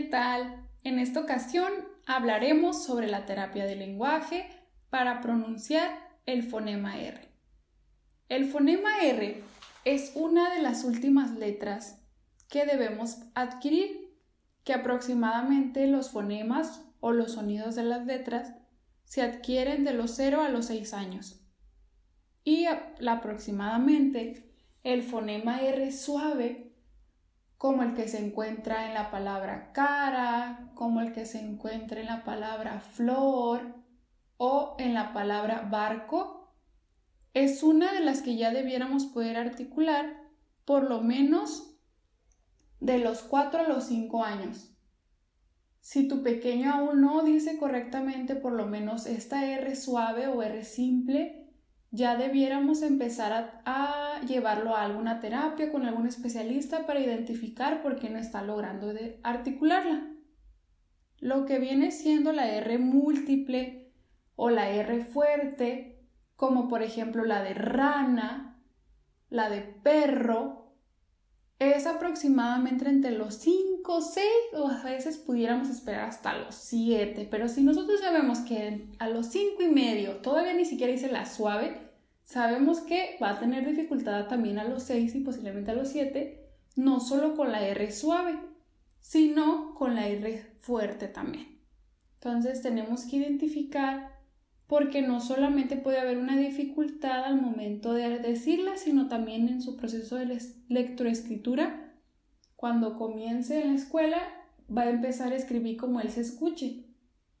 ¿Qué tal? En esta ocasión hablaremos sobre la terapia del lenguaje para pronunciar el fonema R. El fonema R es una de las últimas letras que debemos adquirir, que aproximadamente los fonemas o los sonidos de las letras se adquieren de los 0 a los 6 años. Y aproximadamente el fonema R suave como el que se encuentra en la palabra cara, como el que se encuentra en la palabra flor o en la palabra barco, es una de las que ya debiéramos poder articular por lo menos de los 4 a los 5 años. Si tu pequeño aún no dice correctamente por lo menos esta R suave o R simple, ya debiéramos empezar a, llevarlo a alguna terapia con algún especialista para identificar por qué no está logrando de articularla. Lo que viene siendo la R múltiple o la R fuerte, como por ejemplo la de rana, la de perro, es aproximadamente entre los 5, 6 o a veces pudiéramos esperar hasta los 7, pero si nosotros sabemos que a los 5 y medio todavía ni siquiera hice la suave, sabemos que va a tener dificultad también a los 6 y posiblemente a los 7, no solo con la R suave, sino con la R fuerte también. Entonces tenemos que identificar porque no solamente puede haber una dificultad al momento de decirla, sino también en su proceso de lectoescritura. Cuando comience en la escuela, va a empezar a escribir como él se escuche.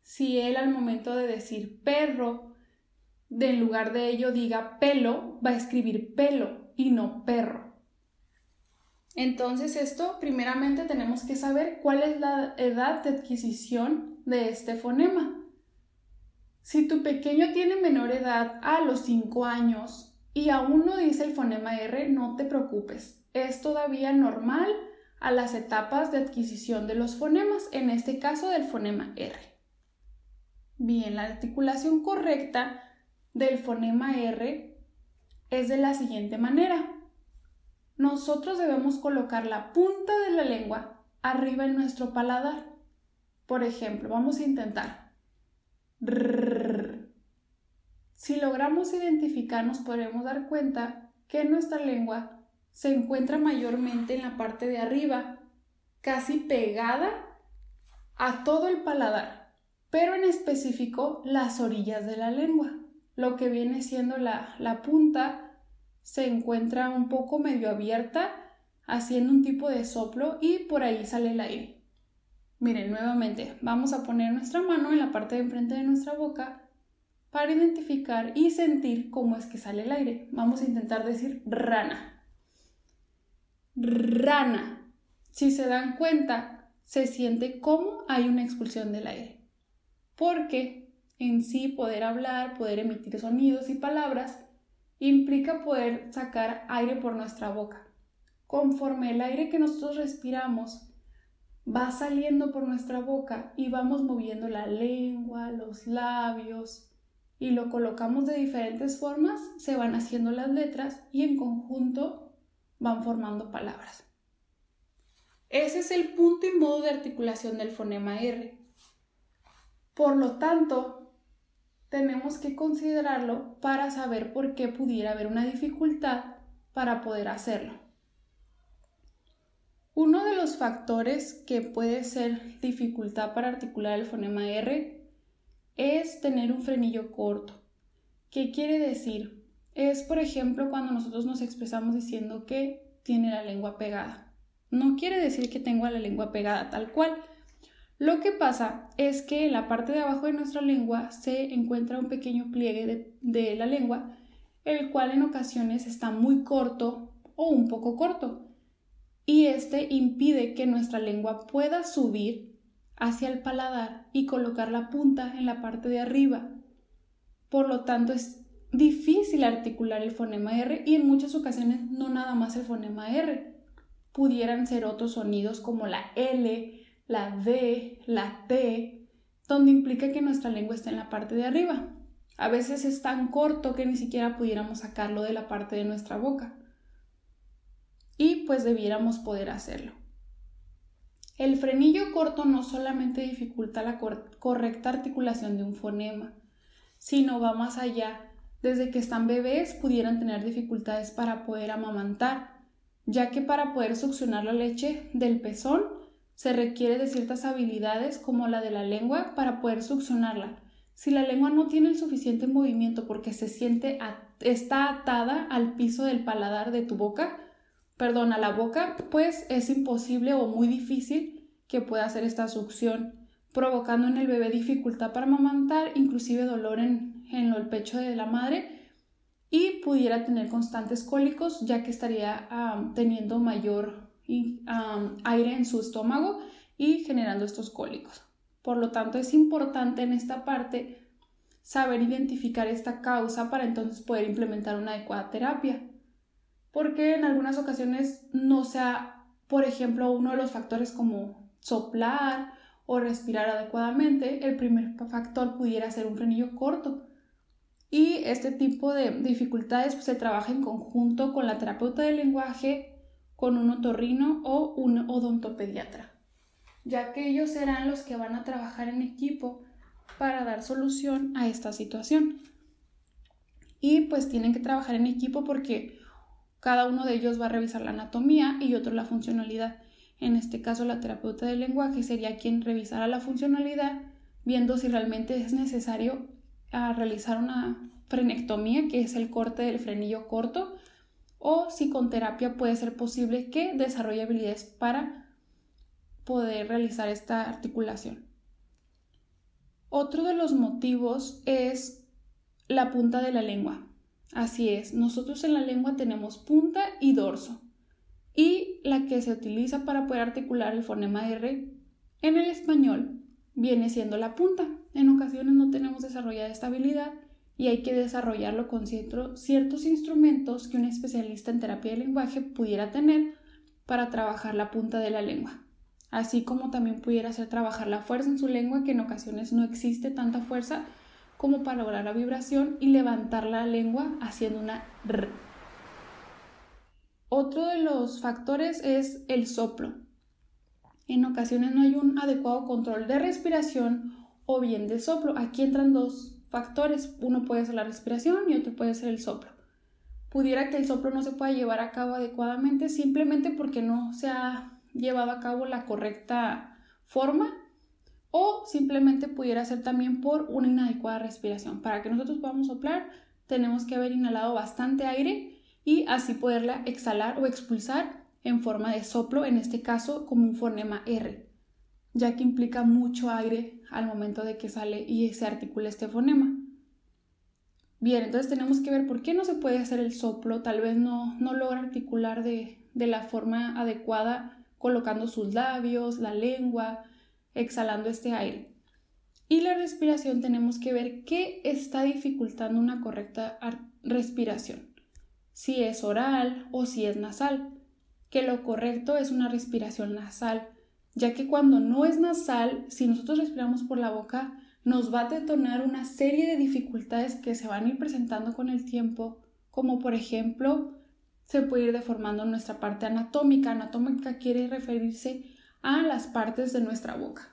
Si él al momento de decir perro, en lugar de ello diga pelo, va a escribir pelo y no perro. Entonces esto, primeramente tenemos que saber cuál es la edad de adquisición de este fonema. Si tu pequeño tiene menor edad a los 5 años y aún no dice el fonema R, no te preocupes. Es todavía normal a las etapas de adquisición de los fonemas, en este caso del fonema R. Bien, la articulación correcta del fonema R es de la siguiente manera. Nosotros debemos colocar la punta de la lengua arriba en nuestro paladar. Por ejemplo, vamos a intentar. Si logramos identificar, nos podremos dar cuenta que nuestra lengua se encuentra mayormente en la parte de arriba, casi pegada a todo el paladar, pero en específico las orillas de la lengua. Lo que viene siendo la, la punta se encuentra un poco medio abierta, haciendo un tipo de soplo y por ahí sale el aire. Miren, nuevamente, vamos a poner nuestra mano en la parte de enfrente de nuestra boca para identificar y sentir cómo es que sale el aire. Vamos a intentar decir rana. Rana. Si se dan cuenta, se siente como hay una expulsión del aire. Porque en sí poder hablar, poder emitir sonidos y palabras, implica poder sacar aire por nuestra boca. Conforme el aire que nosotros respiramos va saliendo por nuestra boca y vamos moviendo la lengua, los labios, y lo colocamos de diferentes formas, se van haciendo las letras y en conjunto van formando palabras. Ese es el punto y modo de articulación del fonema R. Por lo tanto, tenemos que considerarlo para saber por qué pudiera haber una dificultad para poder hacerlo. Uno de los factores que puede ser dificultad para articular el fonema R es tener un frenillo corto. ¿Qué quiere decir? Es, por ejemplo, cuando nosotros nos expresamos diciendo que tiene la lengua pegada. No quiere decir que tengo la lengua pegada tal cual. Lo que pasa es que en la parte de abajo de nuestra lengua se encuentra un pequeño pliegue de, la lengua, el cual en ocasiones está muy corto o un poco corto, y este impide que nuestra lengua pueda subir hacia el paladar y colocar la punta en la parte de arriba. Por lo tanto, es difícil articular el fonema R y en muchas ocasiones no nada más el fonema R. Pudieran ser otros sonidos como la L, la D, la T, donde implica que nuestra lengua está en la parte de arriba. A veces es tan corto que ni siquiera pudiéramos sacarlo de la parte de nuestra boca. Y pues debiéramos poder hacerlo. El frenillo corto no solamente dificulta la correcta articulación de un fonema, sino va más allá. Desde que están bebés pudieran tener dificultades para poder amamantar, ya que para poder succionar la leche del pezón se requiere de ciertas habilidades como la de la lengua para poder succionarla. Si la lengua no tiene el suficiente movimiento porque se siente está atada al piso del paladar de tu boca, perdón, a la boca, pues es imposible o muy difícil que pueda hacer esta succión, provocando en el bebé dificultad para amamantar, inclusive dolor en, en el pecho de la madre y pudiera tener constantes cólicos ya que estaría teniendo mayor aire en su estómago y generando estos cólicos. Por lo tanto, es importante en esta parte saber identificar esta causa para entonces poder implementar una adecuada terapia. Porque en algunas ocasiones no sea, por ejemplo, uno de los factores como soplar o respirar adecuadamente, el primer factor pudiera ser un frenillo corto. Y este tipo de dificultades pues, se trabaja en conjunto con la terapeuta del lenguaje con un otorrino o un odontopediatra, ya que ellos serán los que van a trabajar en equipo para dar solución a esta situación. Y pues tienen que trabajar en equipo porque cada uno de ellos va a revisar la anatomía y otro la funcionalidad. En este caso, la terapeuta del lenguaje sería quien revisara la funcionalidad, viendo si realmente es necesario ah, realizar una frenectomía, que es el corte del frenillo corto, o si con terapia puede ser posible que desarrolle habilidades para poder realizar esta articulación. Otro de los motivos es la punta de la lengua. Así es, nosotros en la lengua tenemos punta y dorso. Y la que se utiliza para poder articular el fonema R en el español viene siendo la punta. En ocasiones no tenemos desarrollada esta habilidad y hay que desarrollarlo con ciertos instrumentos que un especialista en terapia de lenguaje pudiera tener para trabajar la punta de la lengua, así como también pudiera hacer trabajar la fuerza en su lengua, que en ocasiones no existe tanta fuerza como para lograr la vibración y levantar la lengua haciendo una R. Otro de los factores es el soplo. En ocasiones no hay un adecuado control de respiración o bien de soplo. Aquí entran dos factores. Uno puede ser la respiración y otro puede ser el soplo. Pudiera que el soplo no se pueda llevar a cabo adecuadamente simplemente porque no se ha llevado a cabo la correcta forma o simplemente pudiera ser también por una inadecuada respiración. Para que nosotros podamos soplar tenemos que haber inhalado bastante aire y así poderla exhalar o expulsar en forma de soplo, en este caso como un fonema R ya que implica mucho aire al momento de que sale y se articula este fonema. Bien, entonces tenemos que ver por qué no se puede hacer el soplo, tal vez no, no logra articular de, de la forma adecuada colocando sus labios, la lengua, exhalando este aire. Y la respiración tenemos que ver qué está dificultando una correcta respiración, si es oral o si es nasal, que lo correcto es una respiración nasal ya que cuando no es nasal, si nosotros respiramos por la boca, nos va a detonar una serie de dificultades que se van a ir presentando con el tiempo, como por ejemplo, se puede ir deformando nuestra parte anatómica. Anatómica quiere referirse a las partes de nuestra boca.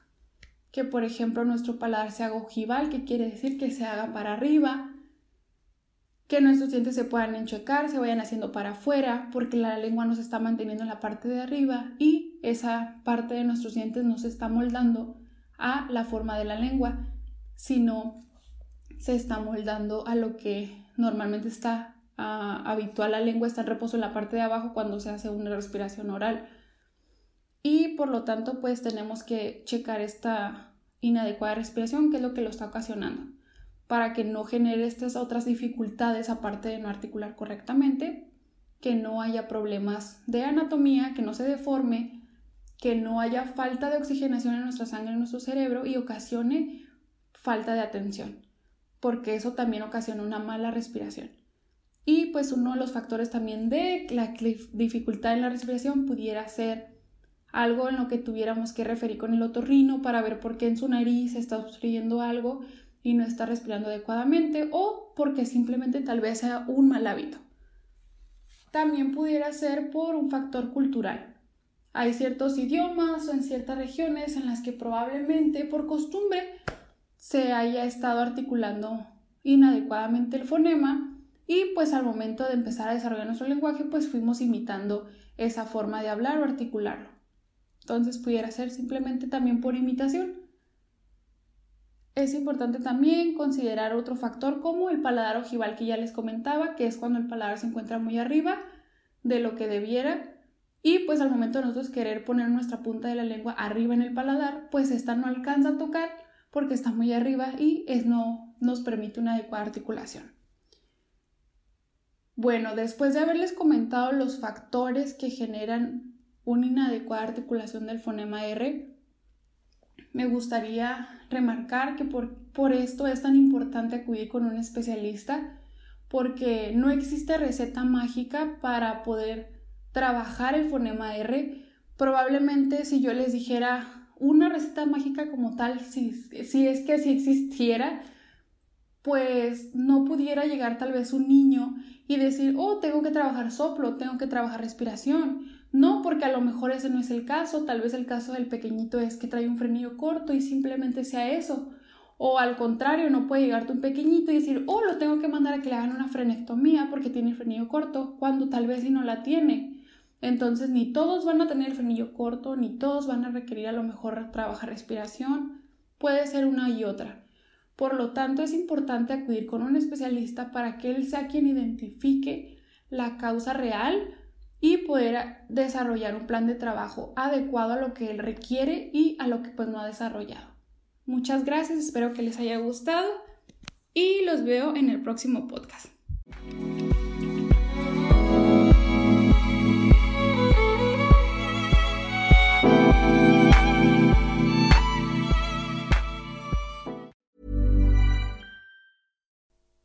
Que por ejemplo nuestro paladar se haga ojival, que quiere decir que se haga para arriba, que nuestros dientes se puedan enchocar, se vayan haciendo para afuera, porque la lengua nos está manteniendo en la parte de arriba y esa parte de nuestros dientes no se está moldando a la forma de la lengua, sino se está moldando a lo que normalmente está habitual la lengua, está en reposo en la parte de abajo cuando se hace una respiración oral. Y por lo tanto pues tenemos que checar esta inadecuada respiración, que es lo que lo está ocasionando, para que no genere estas otras dificultades aparte de no articular correctamente, que no haya problemas de anatomía, que no se deforme, que no haya falta de oxigenación en nuestra sangre, en nuestro cerebro y ocasione falta de atención, porque eso también ocasiona una mala respiración. Y pues uno de los factores también de la dificultad en la respiración pudiera ser algo en lo que tuviéramos que referir con el otorrino para ver por qué en su nariz está obstruyendo algo y no está respirando adecuadamente o porque simplemente tal vez sea un mal hábito. También pudiera ser por un factor cultural. Hay ciertos idiomas o en ciertas regiones en las que probablemente por costumbre se haya estado articulando inadecuadamente el fonema y pues al momento de empezar a desarrollar nuestro lenguaje pues fuimos imitando esa forma de hablar o articularlo. Entonces pudiera ser simplemente también por imitación. Es importante también considerar otro factor como el paladar ojival que ya les comentaba, que es cuando el paladar se encuentra muy arriba de lo que debiera y pues al momento de nosotros querer poner nuestra punta de la lengua arriba en el paladar, pues esta no alcanza a tocar porque está muy arriba y es no nos permite una adecuada articulación. Bueno, después de haberles comentado los factores que generan una inadecuada articulación del fonema R, me gustaría remarcar que por, por esto es tan importante acudir con un especialista porque no existe receta mágica para poder trabajar el fonema R. Probablemente si yo les dijera una receta mágica como tal, si, si es que si existiera, pues no pudiera llegar tal vez un niño y decir, oh, tengo que trabajar soplo, tengo que trabajar respiración, no, porque a lo mejor ese no es el caso, tal vez el caso del pequeñito es que trae un frenillo corto y simplemente sea eso. O al contrario, no puede llegarte un pequeñito y decir, oh, lo tengo que mandar a que le hagan una frenectomía porque tiene frenillo corto, cuando tal vez si no la tiene. Entonces, ni todos van a tener el frenillo corto, ni todos van a requerir a lo mejor trabajar respiración. Puede ser una y otra. Por lo tanto, es importante acudir con un especialista para que él sea quien identifique la causa real y poder desarrollar un plan de trabajo adecuado a lo que él requiere y a lo que pues no ha desarrollado. Muchas gracias, espero que les haya gustado y los veo en el próximo podcast.